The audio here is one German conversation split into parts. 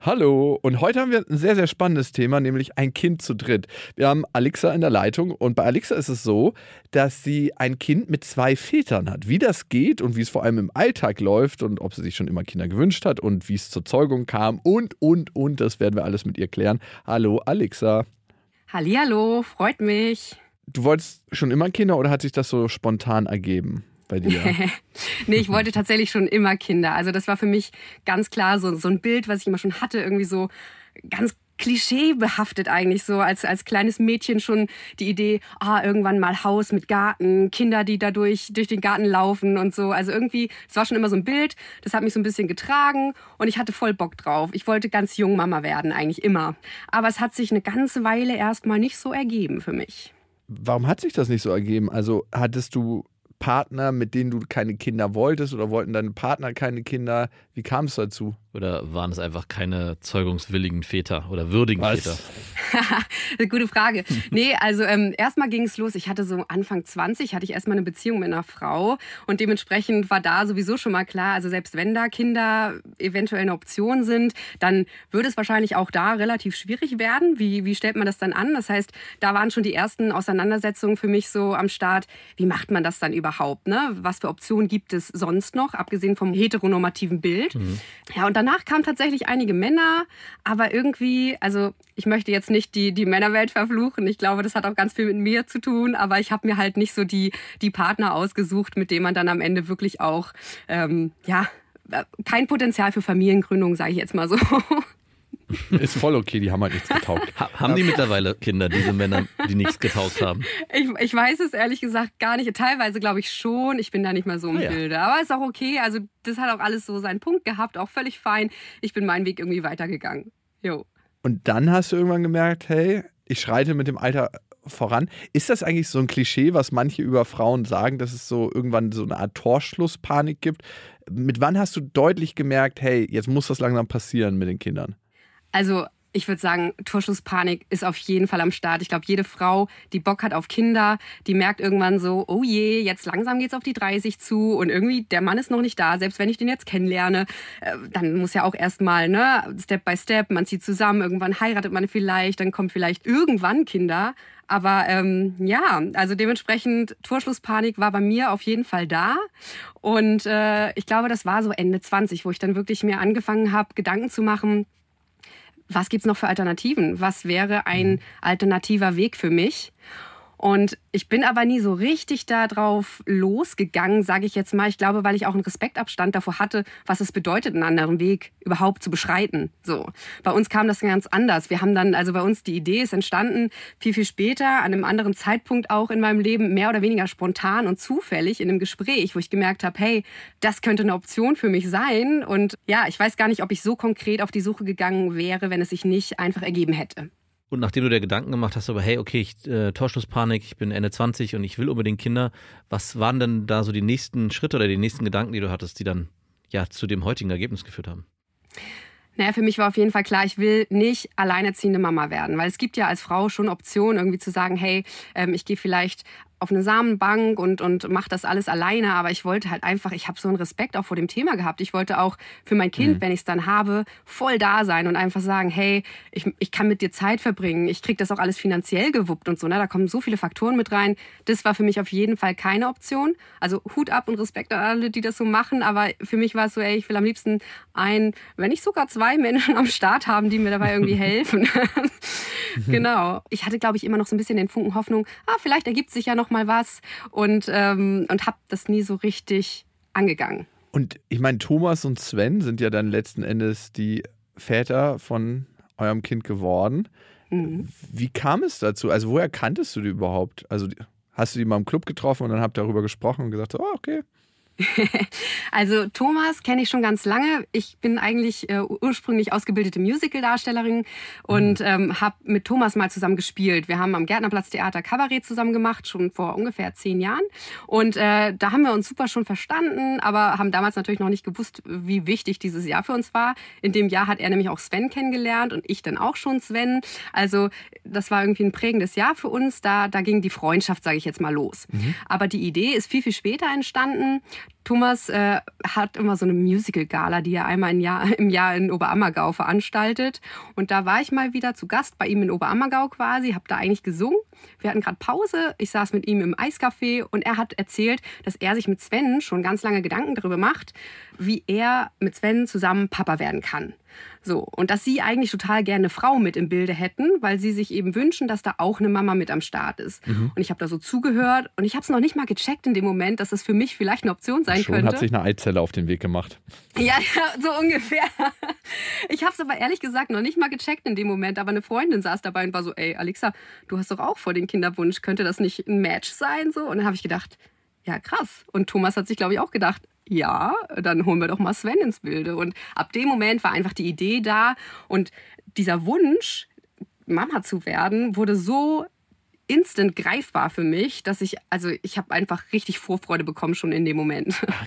Hallo, und heute haben wir ein sehr, sehr spannendes Thema, nämlich ein Kind zu dritt. Wir haben Alexa in der Leitung und bei Alexa ist es so, dass sie ein Kind mit zwei Vätern hat. Wie das geht und wie es vor allem im Alltag läuft und ob sie sich schon immer Kinder gewünscht hat und wie es zur Zeugung kam und, und, und, das werden wir alles mit ihr klären. Hallo, Alexa. Hallihallo, freut mich. Du wolltest schon immer Kinder oder hat sich das so spontan ergeben? Bei dir? nee, ich wollte tatsächlich schon immer Kinder. Also das war für mich ganz klar so, so ein Bild, was ich immer schon hatte, irgendwie so ganz klischeebehaftet eigentlich so als als kleines Mädchen schon die Idee ah irgendwann mal Haus mit Garten Kinder die dadurch durch den Garten laufen und so. Also irgendwie es war schon immer so ein Bild das hat mich so ein bisschen getragen und ich hatte voll Bock drauf. Ich wollte ganz jung Mama werden eigentlich immer. Aber es hat sich eine ganze Weile erstmal nicht so ergeben für mich. Warum hat sich das nicht so ergeben? Also hattest du Partner, mit denen du keine Kinder wolltest oder wollten deine Partner keine Kinder? Wie kam es dazu? Oder waren es einfach keine zeugungswilligen Väter oder würdigen Was? Väter? Gute Frage. Nee, also ähm, erstmal ging es los. Ich hatte so Anfang 20, hatte ich erstmal eine Beziehung mit einer Frau und dementsprechend war da sowieso schon mal klar, also selbst wenn da Kinder eventuell eine Option sind, dann würde es wahrscheinlich auch da relativ schwierig werden. Wie, wie stellt man das dann an? Das heißt, da waren schon die ersten Auseinandersetzungen für mich so am Start. Wie macht man das dann überhaupt? Ne? Was für Optionen gibt es sonst noch, abgesehen vom heteronormativen Bild? Mhm. Ja, und danach kamen tatsächlich einige Männer, aber irgendwie, also ich möchte jetzt nicht die, die Männerwelt verfluchen. Ich glaube, das hat auch ganz viel mit mir zu tun, aber ich habe mir halt nicht so die, die Partner ausgesucht, mit denen man dann am Ende wirklich auch, ähm, ja, kein Potenzial für Familiengründung, sage ich jetzt mal so. Ist voll okay, die haben halt nichts getaugt. Ha haben die mittlerweile Kinder, diese Männer, die nichts getaugt haben? Ich, ich weiß es ehrlich gesagt gar nicht. Teilweise glaube ich schon. Ich bin da nicht mal so im ah, Bilde. Aber ist auch okay. Also das hat auch alles so seinen Punkt gehabt, auch völlig fein. Ich bin meinen Weg irgendwie weitergegangen. Jo. Und dann hast du irgendwann gemerkt, hey, ich schreite mit dem Alter voran. Ist das eigentlich so ein Klischee, was manche über Frauen sagen, dass es so irgendwann so eine Art Torschlusspanik gibt? Mit wann hast du deutlich gemerkt, hey, jetzt muss das langsam passieren mit den Kindern? Also ich würde sagen, Torschusspanik ist auf jeden Fall am Start. Ich glaube, jede Frau, die Bock hat auf Kinder, die merkt irgendwann so, oh je, jetzt langsam geht's auf die 30 zu und irgendwie der Mann ist noch nicht da. Selbst wenn ich den jetzt kennenlerne, äh, dann muss ja auch erstmal, ne, Step by Step, man zieht zusammen, irgendwann heiratet man vielleicht, dann kommen vielleicht irgendwann Kinder. Aber ähm, ja, also dementsprechend Torschlusspanik war bei mir auf jeden Fall da. Und äh, ich glaube, das war so Ende 20, wo ich dann wirklich mir angefangen habe, Gedanken zu machen, was gibt's noch für Alternativen? Was wäre ein mhm. alternativer Weg für mich? Und ich bin aber nie so richtig darauf losgegangen, sage ich jetzt mal. Ich glaube, weil ich auch einen Respektabstand davor hatte, was es bedeutet, einen anderen Weg überhaupt zu beschreiten. So. Bei uns kam das ganz anders. Wir haben dann, also bei uns die Idee ist entstanden, viel, viel später, an einem anderen Zeitpunkt auch in meinem Leben, mehr oder weniger spontan und zufällig in einem Gespräch, wo ich gemerkt habe, hey, das könnte eine Option für mich sein. Und ja, ich weiß gar nicht, ob ich so konkret auf die Suche gegangen wäre, wenn es sich nicht einfach ergeben hätte. Und nachdem du dir Gedanken gemacht hast, aber hey, okay, ich, äh, Torschlusspanik, ich bin Ende 20 und ich will unbedingt Kinder, was waren denn da so die nächsten Schritte oder die nächsten Gedanken, die du hattest, die dann ja zu dem heutigen Ergebnis geführt haben? Naja, für mich war auf jeden Fall klar, ich will nicht alleinerziehende Mama werden, weil es gibt ja als Frau schon Optionen, irgendwie zu sagen, hey, ähm, ich gehe vielleicht auf eine Samenbank und, und mache das alles alleine. Aber ich wollte halt einfach, ich habe so einen Respekt auch vor dem Thema gehabt. Ich wollte auch für mein Kind, mhm. wenn ich es dann habe, voll da sein und einfach sagen, hey, ich, ich kann mit dir Zeit verbringen. Ich kriege das auch alles finanziell gewuppt und so. Ne? Da kommen so viele Faktoren mit rein. Das war für mich auf jeden Fall keine Option. Also Hut ab und Respekt an alle, die das so machen. Aber für mich war es so, ey, ich will am liebsten ein, wenn nicht sogar zwei Menschen am Start haben, die mir dabei irgendwie helfen. genau. Ich hatte, glaube ich, immer noch so ein bisschen den Funken Hoffnung, ah, vielleicht ergibt sich ja noch mal was und, ähm, und habe das nie so richtig angegangen. Und ich meine, Thomas und Sven sind ja dann letzten Endes die Väter von eurem Kind geworden. Mhm. Wie kam es dazu? Also woher kanntest du die überhaupt? Also hast du die mal im Club getroffen und dann habt ihr darüber gesprochen und gesagt, oh, okay, also Thomas kenne ich schon ganz lange. Ich bin eigentlich äh, ursprünglich ausgebildete Musical-Darstellerin und mhm. ähm, habe mit Thomas mal zusammen gespielt. Wir haben am Gärtnerplatz Theater Kabarett zusammen gemacht, schon vor ungefähr zehn Jahren. Und äh, da haben wir uns super schon verstanden, aber haben damals natürlich noch nicht gewusst, wie wichtig dieses Jahr für uns war. In dem Jahr hat er nämlich auch Sven kennengelernt und ich dann auch schon Sven. Also das war irgendwie ein prägendes Jahr für uns. Da, da ging die Freundschaft, sage ich jetzt mal, los. Mhm. Aber die Idee ist viel, viel später entstanden. Thomas äh, hat immer so eine Musical-Gala, die er einmal im Jahr, im Jahr in Oberammergau veranstaltet. Und da war ich mal wieder zu Gast bei ihm in Oberammergau quasi, habe da eigentlich gesungen. Wir hatten gerade Pause, ich saß mit ihm im Eiscafé und er hat erzählt, dass er sich mit Sven schon ganz lange Gedanken darüber macht, wie er mit Sven zusammen Papa werden kann. So, und dass sie eigentlich total gerne eine Frau mit im Bilde hätten, weil sie sich eben wünschen, dass da auch eine Mama mit am Start ist. Mhm. Und ich habe da so zugehört und ich habe es noch nicht mal gecheckt in dem Moment, dass es das für mich vielleicht eine Option sein Schon könnte. hat sich eine Eizelle auf den Weg gemacht. Ja, ja so ungefähr. Ich habe es aber ehrlich gesagt noch nicht mal gecheckt in dem Moment, aber eine Freundin saß dabei und war so, ey, Alexa, du hast doch auch vor den Kinderwunsch, könnte das nicht ein Match sein? So, und dann habe ich gedacht, ja, krass. Und Thomas hat sich, glaube ich, auch gedacht, ja, dann holen wir doch mal Sven ins Bilde. Und ab dem Moment war einfach die Idee da und dieser Wunsch, Mama zu werden, wurde so instant greifbar für mich, dass ich, also ich habe einfach richtig Vorfreude bekommen schon in dem Moment. Ach,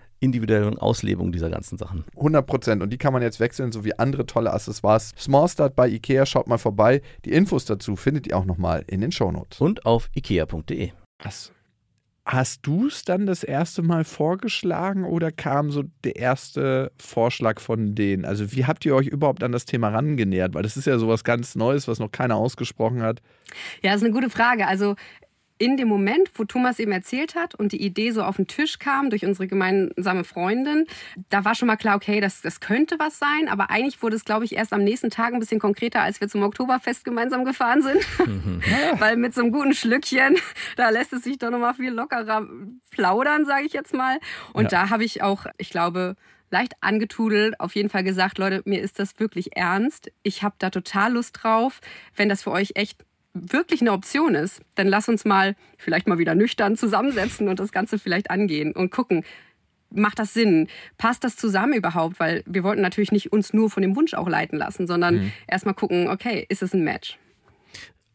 individuellen Auslebung dieser ganzen Sachen. 100 Prozent. Und die kann man jetzt wechseln, so wie andere tolle Accessoires. Small Start bei Ikea, schaut mal vorbei. Die Infos dazu findet ihr auch nochmal in den Shownotes. Und auf ikea.de. Was? Hast du es dann das erste Mal vorgeschlagen oder kam so der erste Vorschlag von denen? Also wie habt ihr euch überhaupt an das Thema rangenähert? Weil das ist ja sowas ganz Neues, was noch keiner ausgesprochen hat. Ja, das ist eine gute Frage. Also in dem Moment, wo Thomas eben erzählt hat und die Idee so auf den Tisch kam durch unsere gemeinsame Freundin, da war schon mal klar, okay, das, das könnte was sein. Aber eigentlich wurde es, glaube ich, erst am nächsten Tag ein bisschen konkreter, als wir zum Oktoberfest gemeinsam gefahren sind. Mhm. Weil mit so einem guten Schlückchen, da lässt es sich doch nochmal viel lockerer plaudern, sage ich jetzt mal. Und ja. da habe ich auch, ich glaube, leicht angetudelt, auf jeden Fall gesagt, Leute, mir ist das wirklich ernst. Ich habe da total Lust drauf. Wenn das für euch echt wirklich eine Option ist, dann lass uns mal vielleicht mal wieder nüchtern zusammensetzen und das Ganze vielleicht angehen und gucken, macht das Sinn? Passt das zusammen überhaupt? Weil wir wollten natürlich nicht uns nur von dem Wunsch auch leiten lassen, sondern mhm. erstmal gucken, okay, ist es ein Match?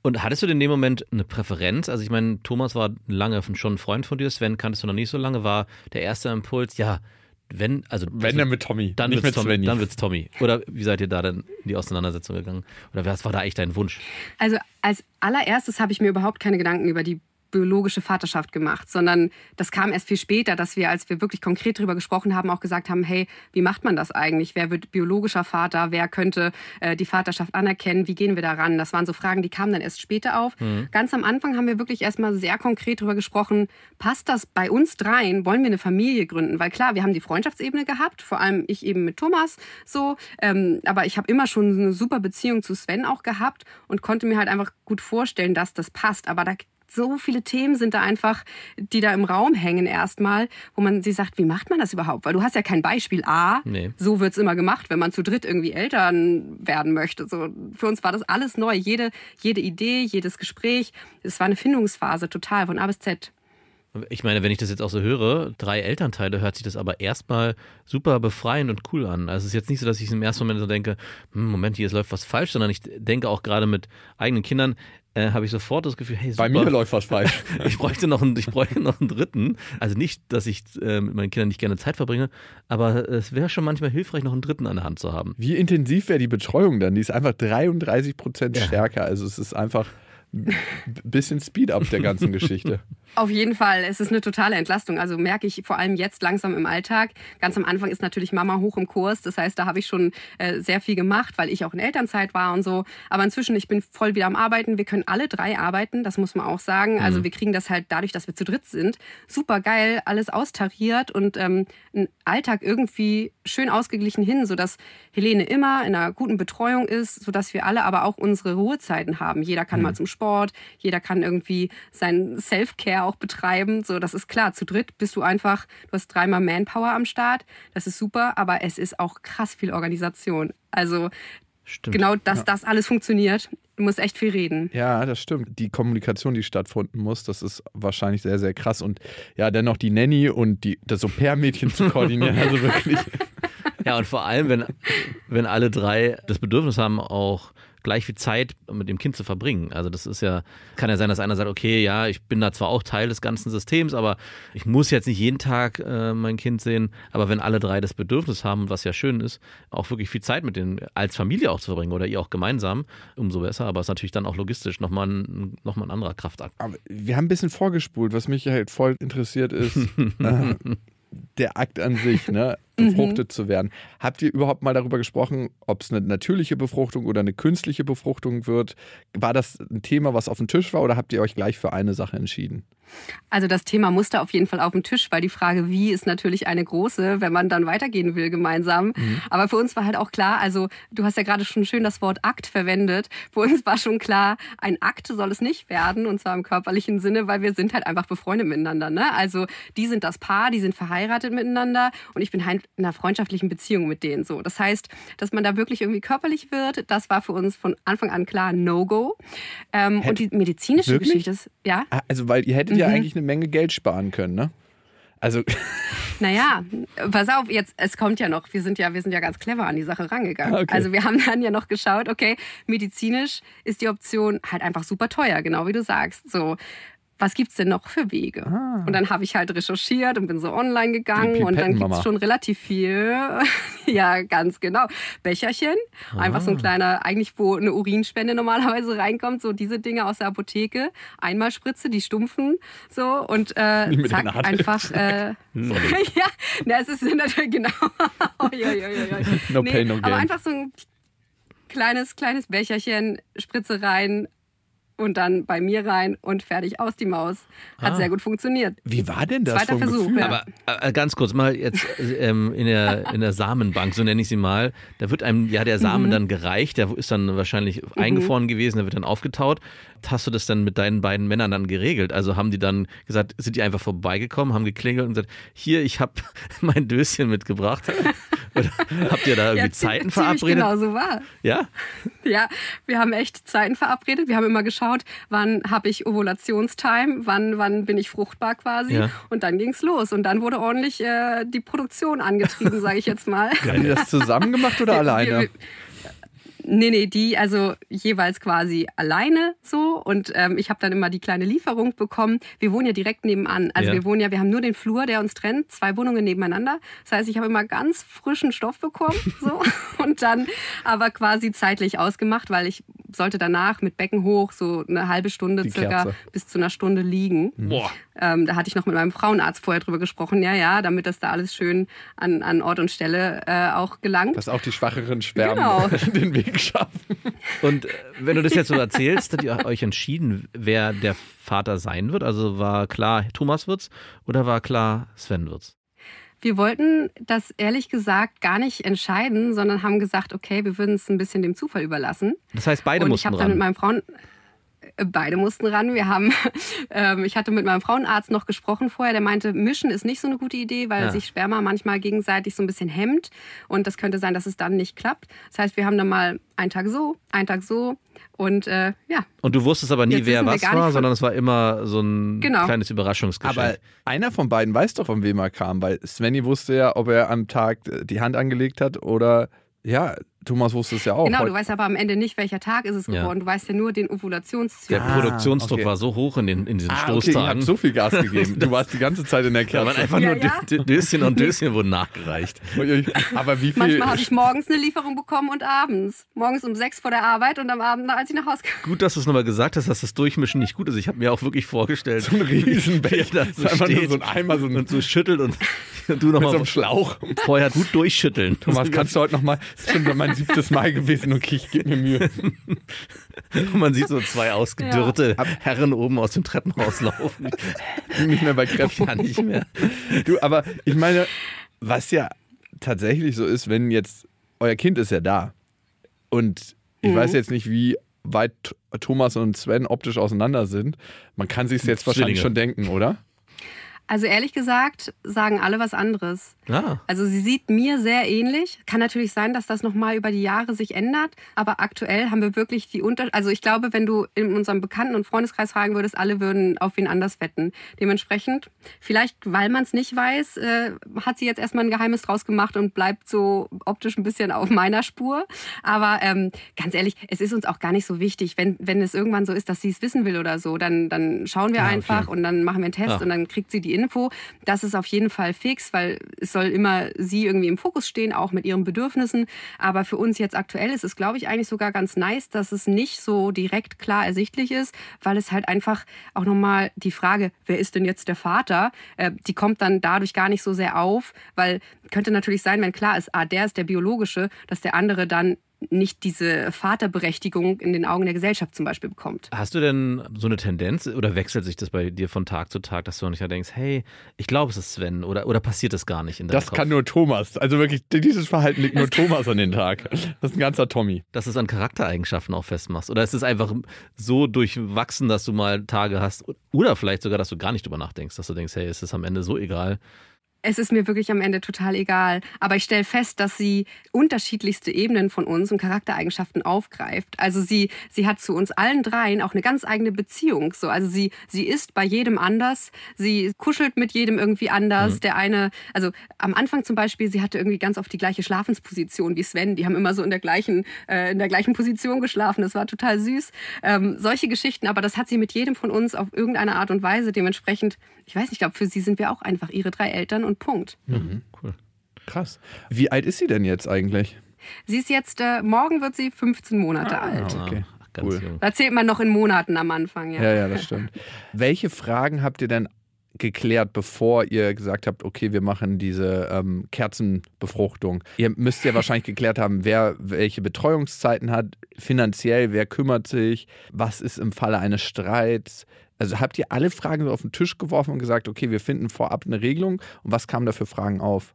Und hattest du in dem Moment eine Präferenz? Also ich meine, Thomas war lange schon ein Freund von dir, Sven kanntest du noch nicht so lange, war der erste Impuls, ja, wenn, also wenn dann mit Tommy, dann nicht mit Tommy, Svenny. Dann wird's Tommy. Oder wie seid ihr da denn in die Auseinandersetzung gegangen? Oder was war da echt dein Wunsch? Also als allererstes habe ich mir überhaupt keine Gedanken über die biologische Vaterschaft gemacht, sondern das kam erst viel später, dass wir, als wir wirklich konkret darüber gesprochen haben, auch gesagt haben, hey, wie macht man das eigentlich? Wer wird biologischer Vater? Wer könnte äh, die Vaterschaft anerkennen? Wie gehen wir daran? Das waren so Fragen, die kamen dann erst später auf. Mhm. Ganz am Anfang haben wir wirklich erstmal sehr konkret darüber gesprochen, passt das bei uns dreien? Wollen wir eine Familie gründen? Weil klar, wir haben die Freundschaftsebene gehabt, vor allem ich eben mit Thomas so, ähm, aber ich habe immer schon eine super Beziehung zu Sven auch gehabt und konnte mir halt einfach gut vorstellen, dass das passt. Aber da so viele Themen sind da einfach, die da im Raum hängen erstmal, wo man sich sagt, wie macht man das überhaupt? Weil du hast ja kein Beispiel A, nee. so wird's immer gemacht, wenn man zu dritt irgendwie Eltern werden möchte. So, für uns war das alles neu. Jede, jede Idee, jedes Gespräch, es war eine Findungsphase total von A bis Z. Ich meine, wenn ich das jetzt auch so höre, drei Elternteile, hört sich das aber erstmal super befreiend und cool an. Also es ist jetzt nicht so, dass ich im ersten Moment so denke, hm, Moment, hier läuft was falsch, sondern ich denke auch gerade mit eigenen Kindern, äh, habe ich sofort das Gefühl, hey, super. Bei mir läuft was falsch. ich bräuchte noch einen, ich bräuchte noch einen dritten. Also nicht, dass ich äh, mit meinen Kindern nicht gerne Zeit verbringe, aber es wäre schon manchmal hilfreich, noch einen dritten an der Hand zu haben. Wie intensiv wäre die Betreuung dann? Die ist einfach 33 Prozent stärker. Ja. Also es ist einfach bisschen Speed-up der ganzen Geschichte. Auf jeden Fall. Es ist eine totale Entlastung. Also merke ich vor allem jetzt langsam im Alltag. Ganz am Anfang ist natürlich Mama hoch im Kurs. Das heißt, da habe ich schon äh, sehr viel gemacht, weil ich auch in Elternzeit war und so. Aber inzwischen, ich bin voll wieder am Arbeiten. Wir können alle drei arbeiten. Das muss man auch sagen. Also mhm. wir kriegen das halt dadurch, dass wir zu dritt sind, super geil, alles austariert und ähm, einen Alltag irgendwie schön ausgeglichen hin, sodass Helene immer in einer guten Betreuung ist, sodass wir alle aber auch unsere Ruhezeiten haben. Jeder kann mhm. mal zum Sport, jeder kann irgendwie sein Self-Care auch betreiben. So, das ist klar. Zu dritt bist du einfach, du hast dreimal Manpower am Start. Das ist super, aber es ist auch krass viel Organisation. Also Stimmt. Genau, dass ja. das alles funktioniert. Du musst echt viel reden. Ja, das stimmt. Die Kommunikation, die stattfinden muss, das ist wahrscheinlich sehr, sehr krass. Und ja, dennoch die Nanny und die, das Au-pair-Mädchen zu koordinieren, also wirklich. Ja, und vor allem, wenn, wenn alle drei das Bedürfnis haben, auch gleich viel Zeit mit dem Kind zu verbringen. Also das ist ja, kann ja sein, dass einer sagt, okay, ja, ich bin da zwar auch Teil des ganzen Systems, aber ich muss jetzt nicht jeden Tag äh, mein Kind sehen. Aber wenn alle drei das Bedürfnis haben, was ja schön ist, auch wirklich viel Zeit mit denen als Familie auch zu verbringen oder ihr auch gemeinsam, umso besser. Aber es ist natürlich dann auch logistisch nochmal ein, noch ein anderer Kraftakt. Aber wir haben ein bisschen vorgespult, was mich halt voll interessiert ist. äh, der Akt an sich, ne? Befruchtet mhm. zu werden. Habt ihr überhaupt mal darüber gesprochen, ob es eine natürliche Befruchtung oder eine künstliche Befruchtung wird? War das ein Thema, was auf dem Tisch war oder habt ihr euch gleich für eine Sache entschieden? Also das Thema musste auf jeden Fall auf dem Tisch, weil die Frage, wie, ist natürlich eine große, wenn man dann weitergehen will gemeinsam. Mhm. Aber für uns war halt auch klar, also du hast ja gerade schon schön das Wort Akt verwendet. Für uns war schon klar, ein Akt soll es nicht werden, und zwar im körperlichen Sinne, weil wir sind halt einfach befreundet miteinander. Ne? Also die sind das Paar, die sind verheiratet miteinander und ich bin halt in einer freundschaftlichen Beziehung mit denen so. Das heißt, dass man da wirklich irgendwie körperlich wird, das war für uns von Anfang an klar No-Go. Ähm, und die medizinische wirklich? Geschichte ist, ja. Ah, also, weil ihr hättet mhm. ja eigentlich eine Menge Geld sparen können, ne? Also. Naja, pass auf, jetzt, es kommt ja noch, wir sind ja, wir sind ja ganz clever an die Sache rangegangen. Okay. Also wir haben dann ja noch geschaut, okay, medizinisch ist die Option halt einfach super teuer, genau wie du sagst. So, was gibt's denn noch für Wege? Ah. Und dann habe ich halt recherchiert und bin so online gegangen und dann gibt's schon relativ viel. ja, ganz genau. Becherchen, ah. einfach so ein kleiner, eigentlich wo eine Urinspende normalerweise reinkommt, so diese Dinge aus der Apotheke. Einmal Spritze, die stumpfen, so und äh, zack, einfach. Äh, ja, na, es ist natürlich genau. no nee, pain, no gain. Aber einfach so ein kleines, kleines Becherchen, Spritze rein, und dann bei mir rein und fertig aus die Maus. Hat ah. sehr gut funktioniert. Wie war denn das? Zweiter Versuch. Ja. Aber äh, ganz kurz mal jetzt ähm, in, der, in der Samenbank, so nenne ich sie mal, da wird einem ja der Samen mhm. dann gereicht, der ist dann wahrscheinlich mhm. eingefroren gewesen, der wird dann aufgetaut. Hast du das dann mit deinen beiden Männern dann geregelt? Also haben die dann gesagt, sind die einfach vorbeigekommen, haben geklingelt und gesagt, hier, ich habe mein Döschen mitgebracht. Habt ihr da irgendwie ja, Zeiten verabredet? Genau so war. Ja? Ja, wir haben echt Zeiten verabredet. Wir haben immer geschaut, wann habe ich Ovulationstime, wann, wann bin ich fruchtbar quasi. Ja. Und dann ging es los. Und dann wurde ordentlich äh, die Produktion angetrieben, sage ich jetzt mal. Haben die das zusammen gemacht oder alleine? Wir, wir, Nee, nee, die also jeweils quasi alleine so und ähm, ich habe dann immer die kleine Lieferung bekommen. Wir wohnen ja direkt nebenan. Also Ja. wir wohnen ja, wir haben nur den Flur, der uns trennt, zwei Wohnungen nebeneinander. Das heißt, ich habe immer ganz frischen Stoff bekommen so und dann aber quasi zeitlich ausgemacht, weil ich sollte danach mit Becken hoch so eine halbe Stunde Die circa Kerze. bis zu einer Stunde liegen. Boah. Ähm, da hatte ich noch mit meinem Frauenarzt vorher drüber gesprochen, ja, ja, damit das da alles schön an, an Ort und Stelle äh, auch gelangt. Dass auch die schwacheren Spermen Genau. den Weg schaffen. Und äh, wenn du das jetzt so erzählst, habt ihr euch entschieden, wer der Vater sein wird? Also war klar, Thomas wird's oder war klar, Sven wird's? Wir wollten das ehrlich gesagt gar nicht entscheiden, sondern haben gesagt, okay, wir würden es ein bisschen dem Zufall überlassen. Das heißt, beide und ich mussten habe dann mit ran. meinem Frauen beide mussten ran. Wir haben, ähm, ich hatte mit meinem Frauenarzt noch gesprochen vorher. Der meinte, mischen ist nicht so eine gute Idee, weil Ja. sich Sperma manchmal gegenseitig so ein bisschen hemmt und das könnte sein, dass es dann nicht klappt. Das heißt, wir haben dann mal einen Tag so, einen Tag so und äh, ja, Und du wusstest aber nie, Jetzt wer was war, sondern es war immer so ein Genau. kleines Überraschungsgeschenk. Aber einer von beiden weiß doch, von wem er kam, weil Svenny wusste ja, ob er am Tag die Hand angelegt hat oder ja, Thomas wusste es ja auch. genau. Du weißt aber am Ende nicht, welcher Tag ist es Ja. geworden. Du weißt ja nur den der Ovulationszyklus. Ah, Produktionsdruck okay. war so hoch in, den, in diesen Ah, okay, ihr Stoßtagen. habt so viel Gas gegeben. Du warst die ganze Zeit in der da waren Kerze. einfach Ja, nur ja. Dö- Döschen und Döschen wurden nachgereicht. Aber wie viel? Manchmal habe ich morgens eine Lieferung bekommen und abends. Morgens um sechs vor der Arbeit und am Abend, als ich nach Hause kam. Gut, dass du es nochmal gesagt hast, dass das Durchmischen nicht gut ist. Ich habe mir auch wirklich vorgestellt, so ein Riesenbecher. da so ist einfach nur steht so ein Eimer, so und so schüttelt und, und du mit so nochmal einem Schlauch. vorher gut durchschütteln. Thomas, kannst du heute nochmal, das ist schon mein siebtes Mal gewesen, okay, ich gebe mir Mühe. Und man sieht so zwei ausgedürrte Herren oben aus dem Treppenhaus laufen. Nicht mehr bei Kräften. Ja, nicht mehr. Du, aber ich meine, was ja tatsächlich so ist, wenn jetzt, euer Kind ist ja da und ich weiß jetzt nicht, wie weit Thomas und Sven optisch auseinander sind. Man kann sich jetzt wahrscheinlich schon denken, oder? Also ehrlich gesagt, sagen alle was anderes. Ah, Also sie sieht mir sehr ähnlich. Kann natürlich sein, dass das nochmal über die Jahre sich ändert. Aber aktuell haben wir wirklich die Unter... Also ich glaube, wenn du in unserem Bekannten- und Freundeskreis fragen würdest, alle würden auf wen anders wetten. Dementsprechend, vielleicht weil man es nicht weiß, äh, hat sie jetzt erstmal ein Geheimnis draus gemacht und bleibt so optisch ein bisschen auf meiner Spur. Aber ähm, ganz ehrlich, es ist uns auch gar nicht so wichtig. Wenn, wenn es irgendwann so ist, dass sie es wissen will oder so, dann, dann schauen wir Ja, okay. einfach und dann machen wir einen Test Ja. und dann kriegt sie die Info. Das ist auf jeden Fall fix, weil es soll immer sie irgendwie im Fokus stehen, auch mit ihren Bedürfnissen. Aber für uns jetzt aktuell ist es, glaube ich, eigentlich sogar ganz nice, dass es nicht so direkt klar ersichtlich ist, weil es halt einfach auch nochmal die Frage, wer ist denn jetzt der Vater, äh, die kommt dann dadurch gar nicht so sehr auf, weil könnte natürlich sein, wenn klar ist, ah, der ist der biologische, dass der andere dann nicht diese Vaterberechtigung in den Augen der Gesellschaft zum Beispiel bekommt. hast du denn so eine Tendenz oder wechselt sich das bei dir von Tag zu Tag, dass du nicht denkst, hey, ich glaube, es ist Sven oder, oder passiert das gar nicht in deinem Das Kopf? kann nur Thomas. Also wirklich, dieses Verhalten liegt nur Thomas an den Tag. Das ist ein ganzer Tommy. dass du es an Charaktereigenschaften auch festmachst? Oder ist es einfach so durchwachsen, dass du mal Tage hast oder vielleicht sogar, dass du gar nicht drüber nachdenkst, dass du denkst, hey, es ist am Ende so egal. Es ist mir wirklich am Ende total egal. Aber ich stelle fest, dass sie unterschiedlichste Ebenen von uns und Charaktereigenschaften aufgreift. Also sie, sie hat zu uns allen dreien auch eine ganz eigene Beziehung. So, also sie, sie ist bei jedem anders. Sie kuschelt mit jedem irgendwie anders. Der eine, also am Anfang zum Beispiel, sie hatte irgendwie ganz oft die gleiche Schlafensposition wie Sven. Die haben immer so in der gleichen, äh, in der gleichen Position geschlafen. Das war total süß. Ähm, solche Geschichten, aber das hat sie mit jedem von uns auf irgendeine Art und Weise. Dementsprechend, ich weiß nicht, ich glaube, für sie sind wir auch einfach ihre drei Eltern und Punkt. Cool. Krass. Wie alt ist sie denn jetzt eigentlich? Sie ist jetzt, äh, morgen wird sie 15 Monate alt. Ah, okay. Ach, ganz Cool. jung. Da zählt man noch in Monaten am Anfang, ja. Ja, ja, das stimmt. Welche Fragen habt ihr denn geklärt, bevor ihr gesagt habt, okay, wir machen diese ähm, Kerzenbefruchtung? Ihr müsst ja wahrscheinlich geklärt haben, wer welche Betreuungszeiten hat, finanziell, wer kümmert sich, was ist im Falle eines Streits. Also habt ihr alle Fragen so auf den Tisch geworfen und gesagt, okay, wir finden vorab eine Regelung und was kam da für Fragen auf?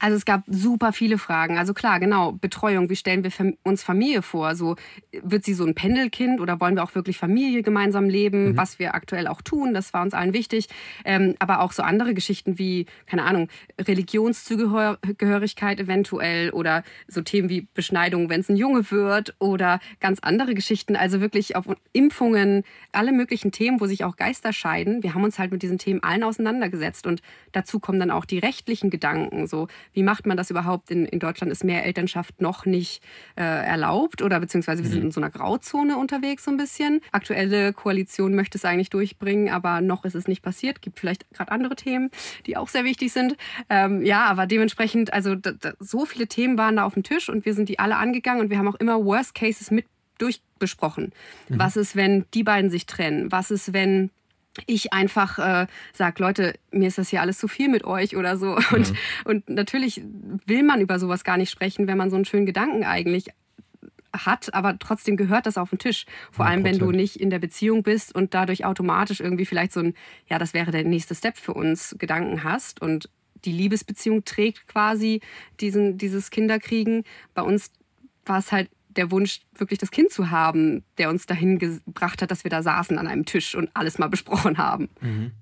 Also es gab super viele Fragen. Also klar, genau, Betreuung, wie stellen wir uns Familie vor? So wird sie so ein Pendelkind oder wollen wir auch wirklich Familie gemeinsam leben, was wir aktuell auch tun, das war uns allen wichtig. Ähm, aber auch so andere Geschichten wie, keine Ahnung, Religionszugehörigkeit eventuell oder so Themen wie Beschneidung, wenn es ein Junge wird oder ganz andere Geschichten. Also wirklich auf Impfungen, alle möglichen Themen, wo sich auch Geister scheiden. Wir haben uns halt mit diesen Themen allen auseinandergesetzt und dazu kommen dann auch die rechtlichen Gedanken. So, wie macht man das überhaupt? In, in Deutschland ist mehr Elternschaft noch nicht äh, erlaubt oder beziehungsweise wir sind in so einer Grauzone unterwegs so ein bisschen. Aktuelle Koalition möchte es eigentlich durchbringen, aber noch ist es nicht passiert. Gibt vielleicht gerade andere Themen, die auch sehr wichtig sind. Ähm, ja, aber dementsprechend, also da, da, so viele Themen waren da auf dem Tisch und wir sind die alle angegangen und wir haben auch immer Worst Cases mit durchbesprochen. Mhm. Was ist, wenn die beiden sich trennen? Was ist, wenn ich einfach äh, sage, Leute, mir ist das hier alles zu viel mit euch oder so. Mhm. Und, und natürlich will man über sowas gar nicht sprechen, wenn man so einen schönen Gedanken eigentlich hat, aber trotzdem gehört das auf den Tisch. Vor 100%. allem, wenn du nicht in der Beziehung bist und dadurch automatisch irgendwie vielleicht so ein, ja, das wäre der nächste Step für uns, Gedanken hast und die Liebesbeziehung trägt quasi diesen, dieses Kinderkriegen. Bei uns war es halt der Wunsch, wirklich das Kind zu haben, der uns dahin gebracht hat, dass wir da saßen an einem Tisch und alles mal besprochen haben. Mhm.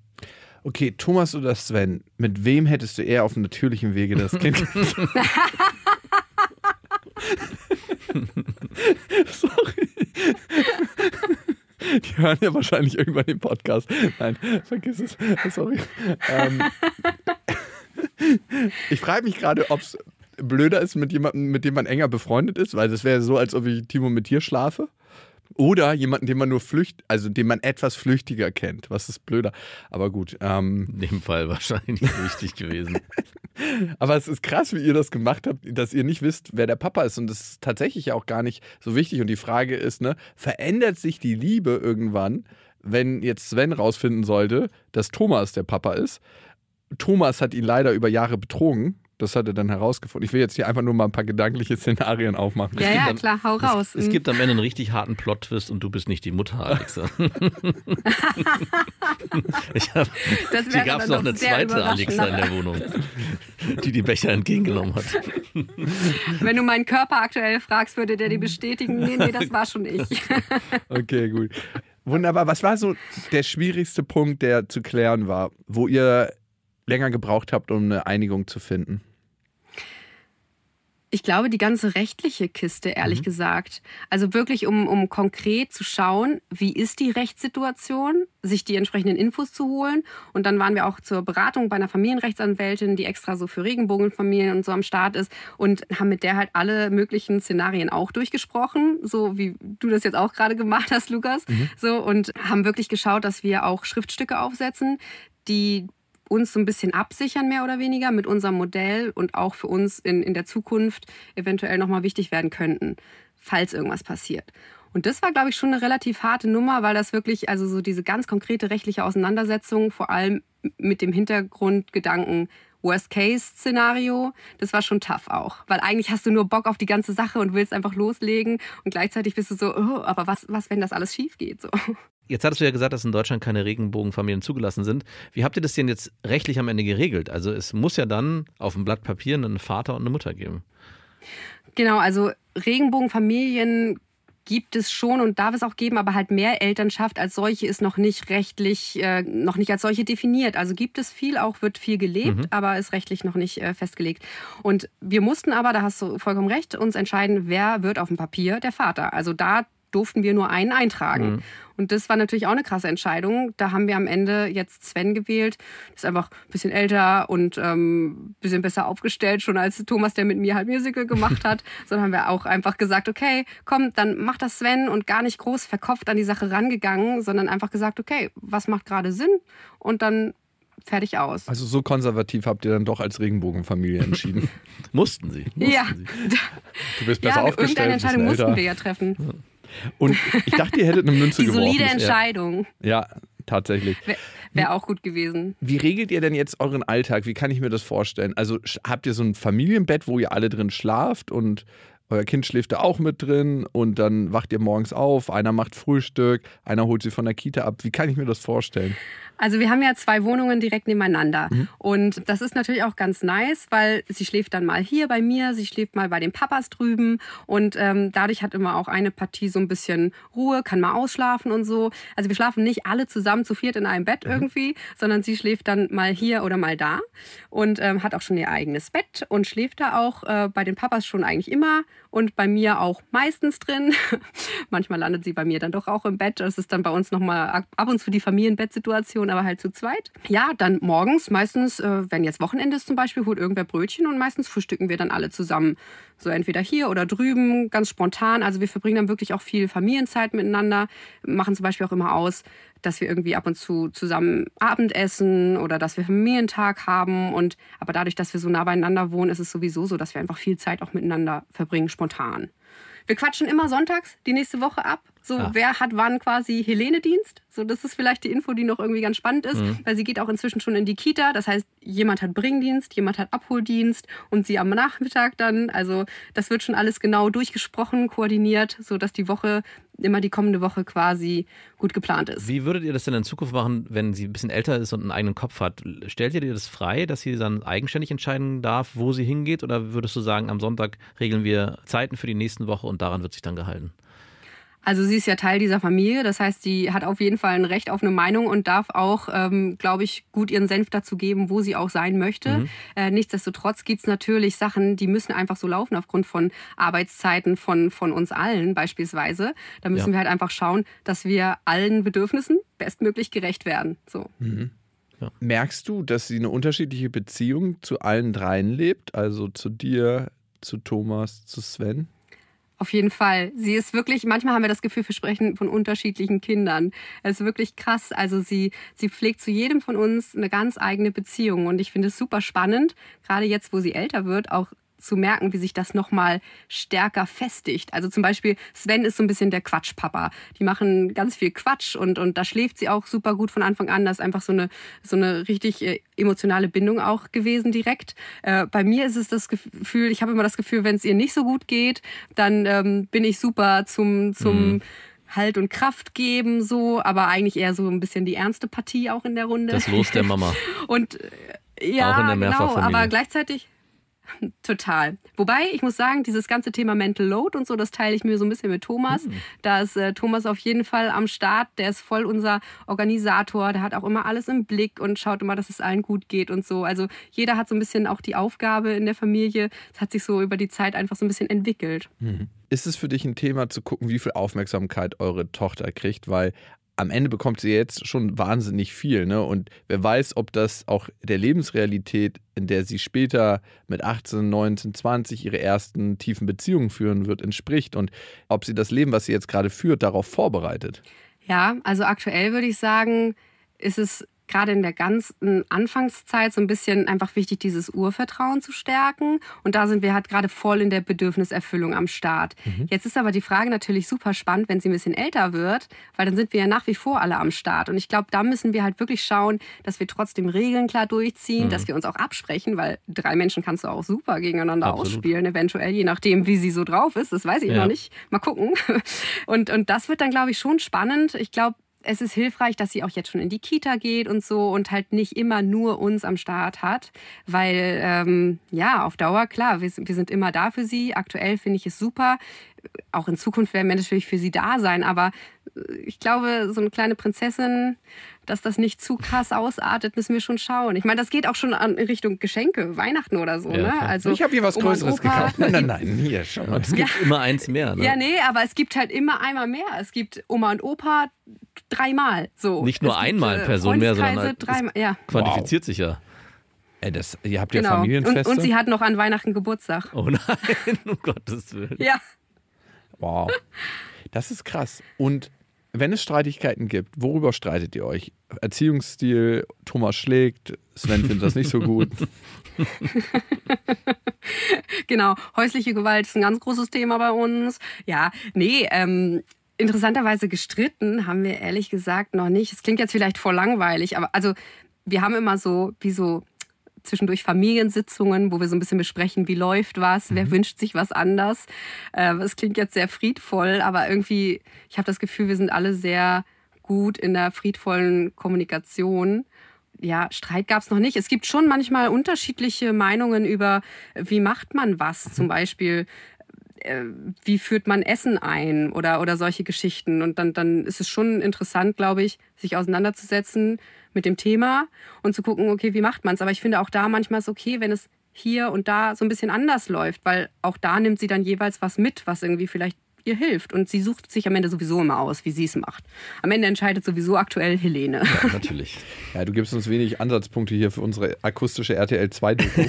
Okay, Thomas oder Sven, mit wem hättest du eher auf natürlichem Wege das Kind? Sorry. Die hören ja wahrscheinlich irgendwann den Podcast. Nein, vergiss es. Sorry. Ähm, ich frage mich gerade, ob es blöder ist mit jemandem, mit dem man enger befreundet ist, weil das wäre so, als ob ich Timo mit dir schlafe. Oder jemanden, den man nur flücht, also den man etwas flüchtiger kennt. Was ist blöder? Aber gut. Ähm, In dem Fall wahrscheinlich nicht wichtig gewesen. Aber es ist krass, wie ihr das gemacht habt, dass ihr nicht wisst, wer der Papa ist. Und das ist tatsächlich auch gar nicht so wichtig. Und die Frage ist, ne, verändert sich die Liebe irgendwann, wenn jetzt Sven rausfinden sollte, dass Thomas der Papa ist? Thomas hat ihn leider über Jahre betrogen das hat er dann herausgefunden. Ich will jetzt hier einfach nur mal ein paar gedankliche Szenarien aufmachen. Ja, ja, klar, hau raus. Es, es, gibt am Ende einen richtig harten Plot-Twist und du bist nicht die Mutter, Alexa. ich hab, hier gab es noch eine zweite Alexa in der Wohnung, die die Becher entgegengenommen hat. Wenn du meinen Körper aktuell fragst, würde der dir bestätigen, nee, nee, das war schon ich. okay, gut. Wunderbar. Was war so der schwierigste Punkt, der zu klären war, wo ihr länger gebraucht habt, um eine Einigung zu finden? Ich glaube, die ganze rechtliche Kiste, ehrlich mhm. gesagt. Also wirklich, um, um konkret zu schauen, wie ist die Rechtssituation, sich die entsprechenden Infos zu holen. Und dann waren wir auch zur Beratung bei einer Familienrechtsanwältin, die extra so für Regenbogenfamilien und so am Start ist und haben mit der halt alle möglichen Szenarien auch durchgesprochen, so wie du das jetzt auch gerade gemacht hast, Lukas. Mhm. So und haben wirklich geschaut, dass wir auch Schriftstücke aufsetzen, die uns so ein bisschen absichern, mehr oder weniger, mit unserem Modell und auch für uns in, in der Zukunft eventuell nochmal wichtig werden könnten, falls irgendwas passiert. Und das war, glaube ich, schon eine relativ harte Nummer, weil das wirklich, also so diese ganz konkrete rechtliche Auseinandersetzung, vor allem mit dem Hintergrundgedanken, Worst-Case-Szenario, das war schon tough auch. Weil eigentlich hast du nur Bock auf die ganze Sache und willst einfach loslegen und gleichzeitig bist du so, oh, aber was, was, wenn das alles schief geht? So. Jetzt hattest du ja gesagt, dass in Deutschland keine Regenbogenfamilien zugelassen sind. Wie habt ihr das denn jetzt rechtlich am Ende geregelt? Also es muss ja dann auf dem Blatt Papier einen Vater und eine Mutter geben. Genau, also Regenbogenfamilien gibt es schon und darf es auch geben, aber halt mehr Elternschaft als solche ist noch nicht rechtlich, äh, noch nicht als solche definiert. Also gibt es viel, auch wird viel gelebt, mhm. aber ist rechtlich noch nicht äh, festgelegt. Und wir mussten aber, da hast du vollkommen recht, uns entscheiden, wer wird auf dem Papier der Vater. Also da durften wir nur einen eintragen. Mhm. Und das war natürlich auch eine krasse Entscheidung. Da haben wir am Ende jetzt Sven gewählt. Das ist einfach ein bisschen älter und ähm, ein bisschen besser aufgestellt, schon als Thomas, der mit mir halt Musical gemacht hat. Sondern haben wir auch einfach gesagt, okay, komm, dann macht das Sven und gar nicht groß verkopft an die Sache rangegangen, sondern einfach gesagt, okay, was macht gerade Sinn? Und dann fertig aus. Also so konservativ habt ihr dann doch als Regenbogenfamilie entschieden. mussten sie. Mussten ja. Sie. Du bist besser ja, aufgestellt. Irgendeine Entscheidung mussten wir ja treffen. Ja. Und ich dachte, ihr hättet eine Münze Die geworfen. solide Entscheidung. Ja, tatsächlich. Wäre wär auch gut gewesen. Wie regelt ihr denn jetzt euren Alltag? Wie kann ich mir das vorstellen? Also habt ihr so ein Familienbett, wo ihr alle drin schlaft und euer Kind schläft da auch mit drin und dann wacht ihr morgens auf, einer macht Frühstück, einer holt sie von der Kita ab. Wie kann ich mir das vorstellen? Also wir haben ja zwei Wohnungen direkt nebeneinander. Mhm. Und das ist natürlich auch ganz nice, weil sie schläft dann mal hier bei mir, sie schläft mal bei den Papas drüben. Und ähm, dadurch hat immer auch eine Partie so ein bisschen Ruhe, kann mal ausschlafen und so. Also wir schlafen nicht alle zusammen zu viert in einem Bett mhm. irgendwie, sondern sie schläft dann mal hier oder mal da und ähm, hat auch schon ihr eigenes Bett und schläft da auch äh, bei den Papas schon eigentlich immer und bei mir auch meistens drin. Manchmal landet sie bei mir dann doch auch im Bett. Das ist dann bei uns nochmal ab und zu die Familienbettsituation, aber halt zu zweit. Ja, dann morgens, meistens, äh, wenn jetzt Wochenende ist zum Beispiel, holt irgendwer Brötchen und meistens frühstücken wir dann alle zusammen. So entweder hier oder drüben, ganz spontan. Also wir verbringen dann wirklich auch viel Familienzeit miteinander, machen zum Beispiel auch immer aus, dass wir irgendwie ab und zu zusammen Abendessen oder dass wir Familientag haben. Und aber dadurch, dass wir so nah beieinander wohnen, ist es sowieso so, dass wir einfach viel Zeit auch miteinander verbringen, spontan. Wir quatschen immer sonntags die nächste Woche ab. So, Ah. wer hat wann quasi Helene-Dienst? So, das ist vielleicht die Info, die noch irgendwie ganz spannend ist, Mhm. weil sie geht auch inzwischen schon in die Kita. Das heißt, jemand hat Bringdienst, jemand hat Abholdienst und sie am Nachmittag dann. Also, das wird schon alles genau durchgesprochen, koordiniert, so dass die Woche, immer die kommende Woche quasi gut geplant ist. Wie würdet ihr das denn in Zukunft machen, wenn sie ein bisschen älter ist und einen eigenen Kopf hat? Stellt ihr dir das frei, dass sie dann eigenständig entscheiden darf, wo sie hingeht? Oder würdest du sagen, am Sonntag regeln wir Zeiten für die nächsten Woche und daran wird sich dann gehalten? Also sie ist ja Teil dieser Familie, das heißt, sie hat auf jeden Fall ein Recht auf eine Meinung und darf auch, ähm, glaube ich, gut ihren Senf dazu geben, wo sie auch sein möchte. Mhm. Äh, nichtsdestotrotz gibt's natürlich Sachen, die müssen einfach so laufen aufgrund von Arbeitszeiten von, von uns allen beispielsweise. Da müssen Ja. wir halt einfach schauen, dass wir allen Bedürfnissen bestmöglich gerecht werden. So. Merkst du, dass sie eine unterschiedliche Beziehung zu allen dreien lebt? Also zu dir, zu Thomas, zu Sven? Auf jeden Fall. Sie ist wirklich, manchmal haben wir das Gefühl, wir sprechen von unterschiedlichen Kindern. Es ist wirklich krass. Also sie, sie pflegt zu jedem von uns eine ganz eigene Beziehung. Und ich finde es super spannend, gerade jetzt, wo sie älter wird, auch zu merken, wie sich das nochmal stärker festigt. Also zum Beispiel, Sven ist so ein bisschen der Quatschpapa. Die machen ganz viel Quatsch und, und da schläft sie auch super gut von Anfang an. Das ist einfach so eine, so eine richtig äh, emotionale Bindung auch gewesen direkt. Äh, bei mir ist es das Gefühl, ich habe immer das Gefühl, wenn es ihr nicht so gut geht, dann ähm, bin ich super zum, zum Halt und Kraft geben, so, aber eigentlich eher so ein bisschen die ernste Partie auch in der Runde. Das Los der Mama. Und äh, ja, Auch in der genau, aber gleichzeitig total. Wobei, ich muss sagen, dieses ganze Thema Mental Load und so, das teile ich mir so ein bisschen mit Thomas. Hm. Da ist äh, Thomas auf jeden Fall am Start. Der ist voll unser Organisator. Der hat auch immer alles im Blick und schaut immer, dass es allen gut geht und so. Also jeder hat so ein bisschen auch die Aufgabe in der Familie. Es hat sich so über die Zeit einfach so ein bisschen entwickelt. Ist es für dich ein Thema zu gucken, wie viel Aufmerksamkeit eure Tochter kriegt? Weil am Ende bekommt sie jetzt schon wahnsinnig viel. Ne? Und wer weiß, ob das auch der Lebensrealität, in der sie später mit 18, 19, 20 ihre ersten tiefen Beziehungen führen wird, entspricht. Und ob sie das Leben, was sie jetzt gerade führt, darauf vorbereitet. Ja, also aktuell würde ich sagen, ist es gerade in der ganzen Anfangszeit so ein bisschen einfach wichtig, dieses Urvertrauen zu stärken. Und da sind wir halt gerade voll in der Bedürfniserfüllung am Start. Jetzt ist aber die Frage natürlich super spannend, wenn sie ein bisschen älter wird, weil dann sind wir ja nach wie vor alle am Start. Und ich glaube, da müssen wir halt wirklich schauen, dass wir trotzdem Regeln klar durchziehen, dass wir uns auch absprechen, weil drei Menschen kannst du auch super gegeneinander Absolut. ausspielen, eventuell, je nachdem, wie sie so drauf ist. Das weiß ich Ja. noch nicht. Mal gucken. Und, und das wird dann, glaube ich, schon spannend. Ich glaube, es ist hilfreich, dass sie auch jetzt schon in die Kita geht und so und halt nicht immer nur uns am Start hat, weil ähm, ja, auf Dauer, klar, wir, wir sind immer da für sie. Aktuell finde ich es super. Auch in Zukunft werden wir natürlich für sie da sein, aber äh, ich glaube, so eine kleine Prinzessin, dass das nicht zu krass ausartet, müssen wir schon schauen. Ich meine, das geht auch schon in Richtung Geschenke, Weihnachten oder so. Ja, ne? Also ich habe hier was Oma und Größeres Opa- gekauft. Nein, nein, nein, hier, schau mal. Es gibt immer eins mehr. Ne? ja, nee, aber es gibt halt immer einmal mehr. Es gibt Oma und Opa dreimal. So. Nicht nur Es gibt, einmal äh, Person mehr, sondern halt- dreimal. Ja, Quantifiziert sich ja. Ey, das, ihr habt ja genau. Und, Familienfeste. und sie hat noch an Weihnachten Geburtstag. Oh nein, um Gottes Willen. Ja. Wow. Das ist krass. Und wenn es Streitigkeiten gibt, worüber streitet ihr euch? Erziehungsstil, Thomas schlägt, Sven findet das nicht so gut. Genau, häusliche Gewalt ist ein ganz großes Thema bei uns. Ja, nee, ähm, interessanterweise gestritten haben wir ehrlich gesagt noch nicht. Es klingt jetzt vielleicht voll langweilig, aber also wir haben immer so wie so zwischendurch Familiensitzungen, wo wir so ein bisschen besprechen, wie läuft was, wer wünscht sich was anders. Äh, Es klingt jetzt sehr friedvoll, aber irgendwie, ich habe das Gefühl, wir sind alle sehr gut in der friedvollen Kommunikation. Ja, Streit gab es noch nicht. Es gibt schon manchmal unterschiedliche Meinungen über, wie macht man was. Zum Beispiel, äh, wie führt man Essen ein oder, oder solche Geschichten. Und dann, dann ist es schon interessant, glaube ich, sich auseinanderzusetzen mit dem Thema und zu gucken, okay, wie macht man es. Aber ich finde auch da manchmal ist okay, wenn es hier und da so ein bisschen anders läuft, weil auch da nimmt sie dann jeweils was mit, was irgendwie vielleicht ihr hilft. Und sie sucht sich am Ende sowieso immer aus, wie sie es macht. Am Ende entscheidet sowieso aktuell Helene. Ja, natürlich. Ja, du gibst uns wenig Ansatzpunkte hier für unsere akustische RTL 2 Doku.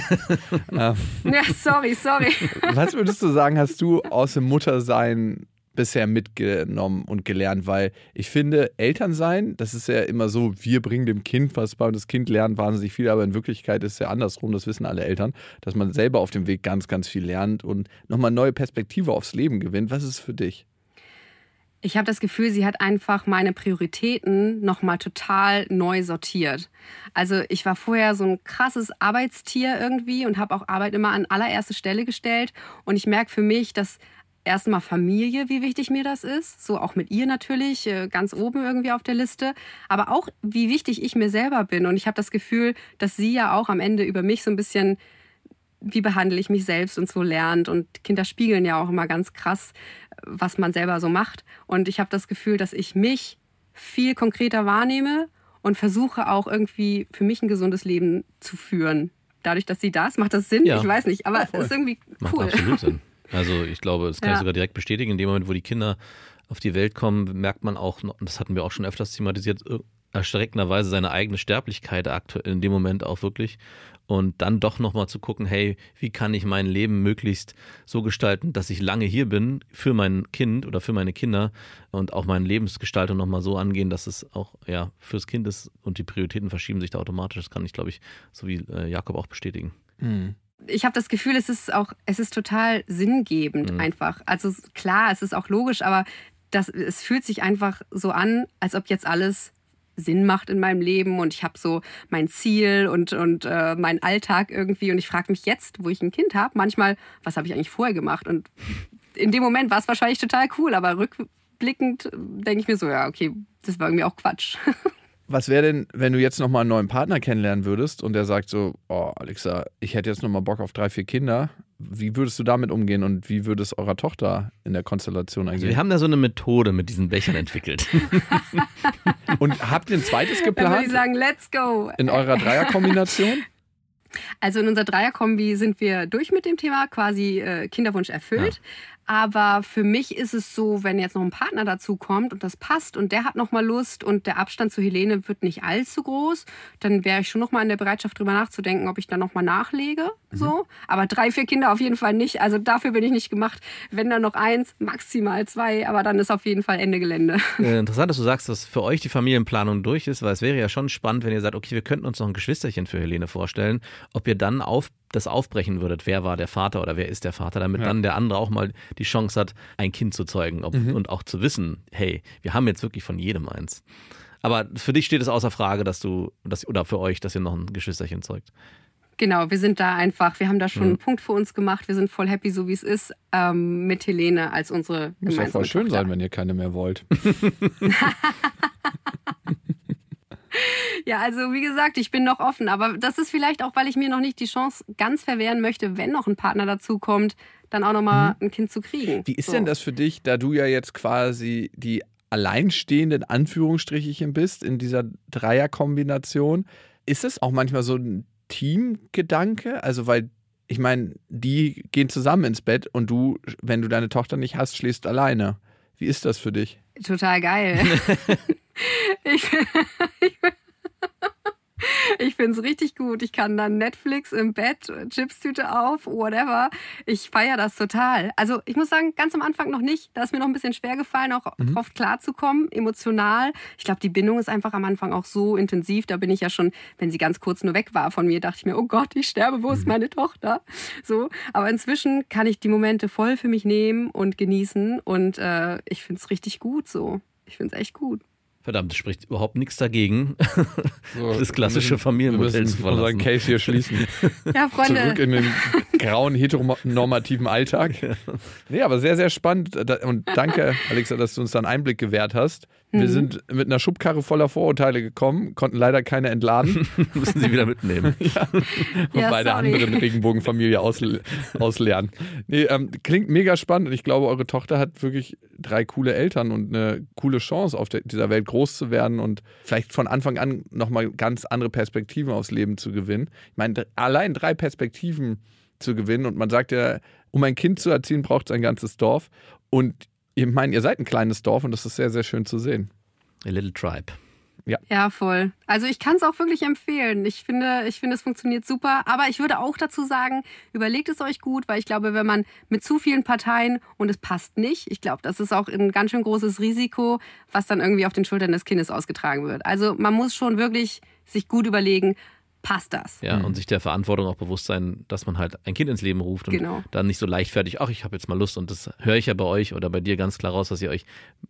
ähm, ja, sorry, sorry. was würdest du sagen, hast du aus dem Muttersein bisher mitgenommen und gelernt? Weil ich finde, Elternsein, das ist ja immer so, wir bringen dem Kind was bei und das Kind lernt wahnsinnig viel, aber in Wirklichkeit ist es ja andersrum, das wissen alle Eltern, dass man selber auf dem Weg ganz, ganz viel lernt und nochmal neue Perspektive aufs Leben gewinnt. Was ist für dich? Ich habe das Gefühl, sie hat einfach meine Prioritäten nochmal total neu sortiert. Also ich war vorher so ein krasses Arbeitstier irgendwie und habe auch Arbeit immer an allererste Stelle gestellt. Und ich merke für mich, dass erstmal Familie, wie wichtig mir das ist. So auch mit ihr natürlich, äh, ganz oben irgendwie auf der Liste. Aber auch, wie wichtig ich mir selber bin. Und ich habe das Gefühl, dass sie ja auch am Ende über mich so ein bisschen wie behandle ich mich selbst und so lernt. Und Kinder spiegeln ja auch immer ganz krass, was man selber so macht. Und ich habe das Gefühl, dass ich mich viel konkreter wahrnehme und versuche auch irgendwie für mich ein gesundes Leben zu führen. Dadurch, dass sie das, macht das Sinn? Ja. Ich weiß nicht, aber es ist irgendwie Macht cool. absolut Sinn. Also ich glaube, das kann Ja. ich sogar direkt bestätigen. In dem Moment, wo die Kinder auf die Welt kommen, merkt man auch, und das hatten wir auch schon öfters thematisiert, äh, erschreckenderweise seine eigene Sterblichkeit aktuell in dem Moment auch wirklich. Und dann doch nochmal zu gucken, hey, wie kann ich mein Leben möglichst so gestalten, dass ich lange hier bin für mein Kind oder für meine Kinder und auch meine Lebensgestaltung nochmal so angehen, dass es auch ja fürs Kind ist und die Prioritäten verschieben sich da automatisch. Das kann ich, glaube ich, so wie äh, Jakob auch bestätigen. Ich habe das Gefühl, es ist auch, es ist total sinngebend Mhm. einfach. Also klar, es ist auch logisch, aber das, es fühlt sich einfach so an, als ob jetzt alles Sinn macht in meinem Leben und ich habe so mein Ziel und, und äh, meinen Alltag irgendwie und ich frage mich jetzt, wo ich ein Kind habe, manchmal, was habe ich eigentlich vorher gemacht? Und in dem Moment war es wahrscheinlich total cool, aber rückblickend äh, denke ich mir so, ja, okay, das war irgendwie auch Quatsch. Was wäre denn, wenn du jetzt nochmal einen neuen Partner kennenlernen würdest und der sagt so, oh Alexa, ich hätte jetzt nochmal Bock auf drei, vier Kinder. Wie würdest du damit umgehen und wie würde es eurer Tochter in der Konstellation Also angehen? wir haben da so eine Methode mit diesen Bechern entwickelt. und habt ihr ein zweites Dann würde geplant ich sagen, let's go. in eurer Dreierkombination? Also in unserer Dreierkombi sind wir durch mit dem Thema, quasi äh, Kinderwunsch erfüllt. Aber für mich ist es so, wenn jetzt noch ein Partner dazu kommt und das passt und der hat noch mal Lust und der Abstand zu Helene wird nicht allzu groß, dann wäre ich schon noch mal in der Bereitschaft drüber nachzudenken, ob ich dann noch mal nachlege. So, aber drei, vier Kinder auf jeden Fall nicht. Also dafür bin ich nicht gemacht. Wenn dann noch eins, maximal zwei, aber dann ist auf jeden Fall Ende Gelände. Äh, interessant, dass du sagst, dass für euch die Familienplanung durch ist, weil es wäre ja schon spannend, wenn ihr sagt, okay, wir könnten uns noch ein Geschwisterchen für Helene vorstellen, ob ihr dann auf das aufbrechen würdet, wer war der Vater oder wer ist der Vater, damit Ja. dann der andere auch mal die Chance hat, ein Kind zu zeugen ob, und auch zu wissen, hey, wir haben jetzt wirklich von jedem eins. Aber für dich steht es außer Frage, dass du, dass, oder für euch, dass ihr noch ein Geschwisterchen zeugt. Genau, wir sind da einfach, wir haben da schon Mhm. einen Punkt für uns gemacht. Wir sind voll happy, so wie es ist, ähm, mit Helene als unsere Muss ja gemeinsame voll schön Tochter. sein, wenn ihr keine mehr wollt. Ja, also wie gesagt, ich bin noch offen, aber das ist vielleicht auch, weil ich mir noch nicht die Chance ganz verwehren möchte, wenn noch ein Partner dazukommt, dann auch nochmal ein Kind zu kriegen. Mhm. Wie ist So. denn das für dich, da du ja jetzt quasi die alleinstehenden Anführungsstrichchen bist in dieser Dreierkombination? Ist es auch manchmal so ein Teamgedanke? Also, weil ich meine, die gehen zusammen ins Bett und du, wenn du deine Tochter nicht hast, schläfst alleine. Wie ist das für dich? Total geil. ich ich, ich finde es richtig gut. Ich kann dann Netflix im Bett, Chipstüte auf, whatever. Ich feiere das total. Also ich muss sagen, ganz am Anfang noch nicht. Da ist mir noch ein bisschen schwer gefallen, auch drauf klarzukommen, emotional. Ich glaube, die Bindung ist einfach am Anfang auch so intensiv. Da bin ich ja schon, wenn sie ganz kurz nur weg war von mir, dachte ich mir, oh Gott, ich sterbe, wo ist meine Tochter? So. Aber inzwischen kann ich die Momente voll für mich nehmen und genießen. Und äh, ich finde es richtig gut so. Ich finde es echt gut. Verdammt, es spricht überhaupt nichts dagegen, So, das klassische wir müssen- Familienmodell wir zu müssen unseren verlassen. Case hier schließen. Ja, Freunde. Zurück in den grauen heteronormativen Alltag. Nee, aber sehr, sehr spannend. Und danke, Alexa, dass du uns da einen Einblick gewährt hast. Wir Mhm. sind mit einer Schubkarre voller Vorurteile gekommen, konnten leider keine entladen, Müssen sie wieder mitnehmen. und Ja, bei der sorry. anderen Regenbogenfamilie ausle ausleeren. Nee, ähm, klingt mega spannend und ich glaube, eure Tochter hat wirklich drei coole Eltern und eine coole Chance, auf der, dieser Welt groß zu werden und vielleicht von Anfang an nochmal ganz andere Perspektiven aufs Leben zu gewinnen. Ich meine, allein drei Perspektiven zu gewinnen und man sagt ja, um ein Kind zu erziehen, braucht es ein ganzes Dorf. Und ich meine, ihr seid ein kleines Dorf und das ist sehr, sehr schön zu sehen. A Little Tribe. Ja, voll. Also ich kann es auch wirklich empfehlen. Ich finde, ich finde, es funktioniert super. Aber ich würde auch dazu sagen, überlegt es euch gut, weil ich glaube, wenn man mit zu vielen Parteien und es passt nicht, ich glaube, das ist auch ein ganz schön großes Risiko, was dann irgendwie auf den Schultern des Kindes ausgetragen wird. Also man muss schon wirklich sich gut überlegen, passt das? Ja, Mhm. und sich der Verantwortung auch bewusst sein, dass man halt ein Kind ins Leben ruft und Genau. dann nicht so leichtfertig, ach, ich habe jetzt mal Lust. Und das höre ich ja bei euch oder bei dir ganz klar raus, dass ihr euch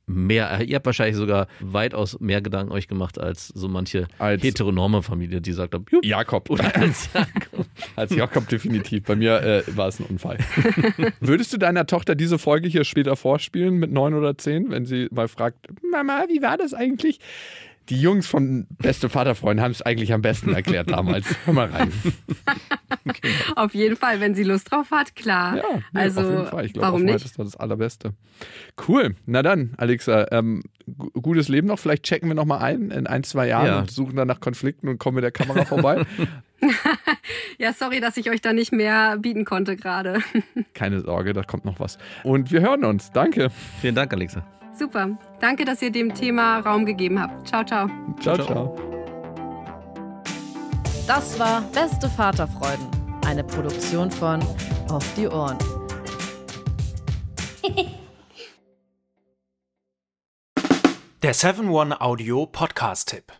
mehr, ihr habt wahrscheinlich sogar weitaus mehr Gedanken euch gemacht als so manche Als- heteronorme Familie, die sagt, jupp, Jakob. oder als Jakob. Als Jakob definitiv. Bei mir äh, war es ein Unfall. Würdest du deiner Tochter diese Folge hier später vorspielen mit neun oder zehn, wenn sie mal fragt, Mama, wie war das eigentlich? Die Jungs von Beste Vaterfreunde haben es eigentlich am besten erklärt damals. Hör mal rein. Auf jeden Fall, wenn sie Lust drauf hat, klar. Ja, nee, also auf jeden Fall. Ich glaube, warum nicht? ist da das Allerbeste. Cool. Na dann, Alexa, ähm, gu- gutes Leben noch. Vielleicht checken wir noch mal ein in ein, zwei Jahren Ja. und suchen dann nach Konflikten und kommen mit der Kamera vorbei. Ja, sorry, dass ich euch da nicht mehr bieten konnte gerade. Keine Sorge, da kommt noch was. Und wir hören uns. Danke. Vielen Dank, Alexa. Super. Danke, dass ihr dem Thema Raum gegeben habt. Ciao, ciao. Ciao, Ciao. Das war Beste Vaterfreuden, eine Produktion von Auf die Ohren. Der 7-One-Audio-Podcast-Tipp.